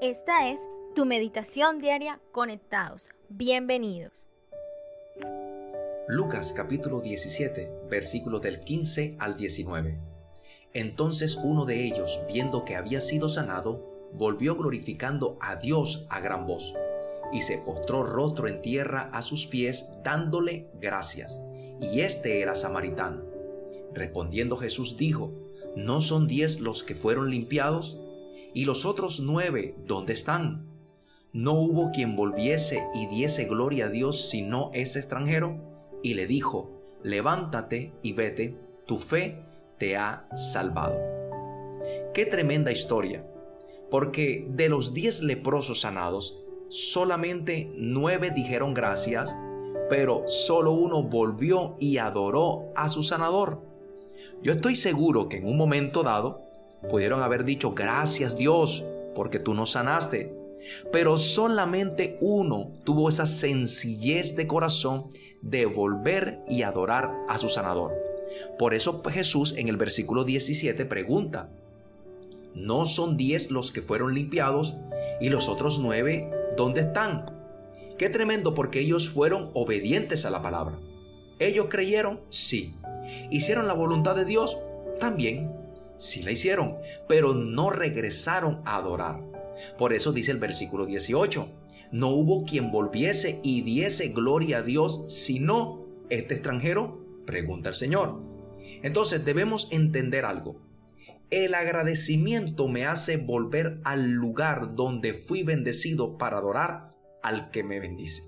Esta es tu meditación diaria conectados. Bienvenidos. Lucas capítulo 17, versículos del 15 al 19. Entonces uno de ellos, viendo que había sido sanado, volvió glorificando a Dios a gran voz, y se postró rostro en tierra a sus pies, dándole gracias. Y este era samaritano. Respondiendo Jesús dijo, ¿no son diez los que fueron limpiados? ¿Y los otros nueve dónde están? ¿No hubo quien volviese y diese gloria a Dios sino ese extranjero? Y le dijo, levántate y vete, tu fe te ha salvado. Qué tremenda historia, porque de los diez leprosos sanados, solamente nueve dijeron gracias, pero solo uno volvió y adoró a su sanador. Yo estoy seguro que en un momento dado pudieron haber dicho gracias Dios porque tú nos sanaste. Pero solamente uno tuvo esa sencillez de corazón de volver y adorar a su sanador. Por eso Jesús en el versículo 17 pregunta, ¿no son diez los que fueron limpiados y los otros nueve dónde están? Qué tremendo porque ellos fueron obedientes a la palabra. ¿Ellos creyeron? Sí. ¿Hicieron la voluntad de Dios? También. Sí la hicieron, pero no regresaron a adorar. Por eso dice el versículo 18, no hubo quien volviese y diese gloria a Dios, sino este extranjero, pregunta el Señor. Entonces debemos entender algo. El agradecimiento me hace volver al lugar donde fui bendecido para adorar al que me bendice.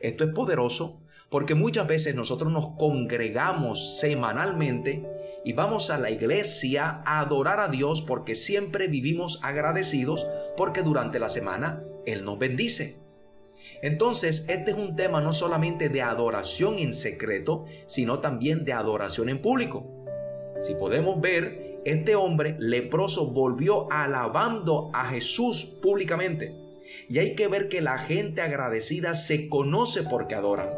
Esto es poderoso porque muchas veces nosotros nos congregamos semanalmente y vamos a la iglesia a adorar a Dios porque siempre vivimos agradecidos porque durante la semana Él nos bendice. Entonces, este es un tema no solamente de adoración en secreto, sino también de adoración en público. Si podemos ver, este hombre leproso volvió alabando a Jesús públicamente. Y hay que ver que la gente agradecida se conoce porque adoran.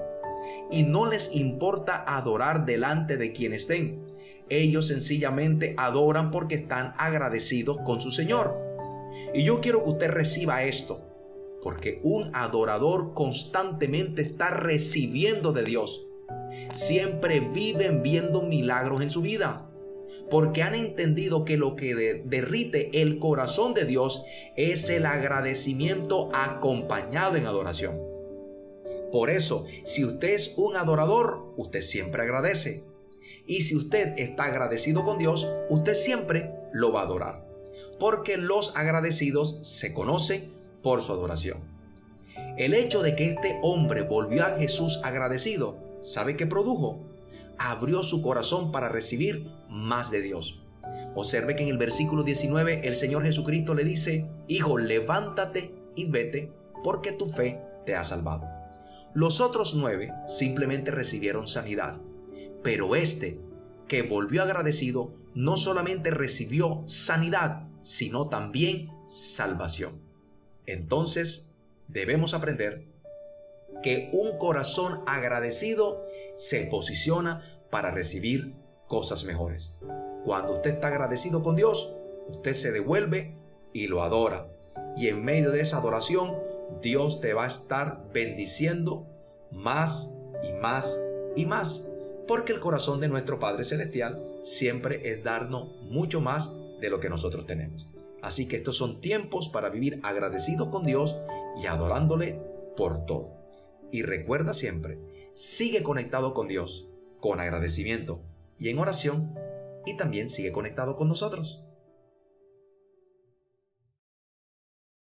Y no les importa adorar delante de quien estén. Ellos sencillamente adoran porque están agradecidos con su Señor. Y yo quiero que usted reciba esto. Porque un adorador constantemente está recibiendo de Dios. Siempre viven viendo milagros en su vida porque han entendido que lo que derrite el corazón de Dios es el agradecimiento acompañado en adoración. Por eso, si usted es un adorador, usted siempre agradece. Y si usted está agradecido con Dios, usted siempre lo va a adorar. Porque los agradecidos se conocen por su adoración. El hecho de que este hombre volvió a Jesús agradecido, ¿sabe qué produjo? abrió su corazón para recibir más de Dios. Observe que en el versículo 19 el Señor Jesucristo le dice, Hijo, levántate y vete, porque tu fe te ha salvado. Los otros nueve simplemente recibieron sanidad, pero este, que volvió agradecido, no solamente recibió sanidad, sino también salvación. Entonces, debemos aprender que un corazón agradecido se posiciona para recibir cosas mejores. Cuando usted está agradecido con Dios, usted se devuelve y lo adora. Y en medio de esa adoración, Dios te va a estar bendiciendo más y más y más. Porque el corazón de nuestro Padre Celestial siempre es darnos mucho más de lo que nosotros tenemos. Así que estos son tiempos para vivir agradecido con Dios y adorándole por todo. Y recuerda siempre, sigue conectado con Dios, con agradecimiento y en oración, y también sigue conectado con nosotros.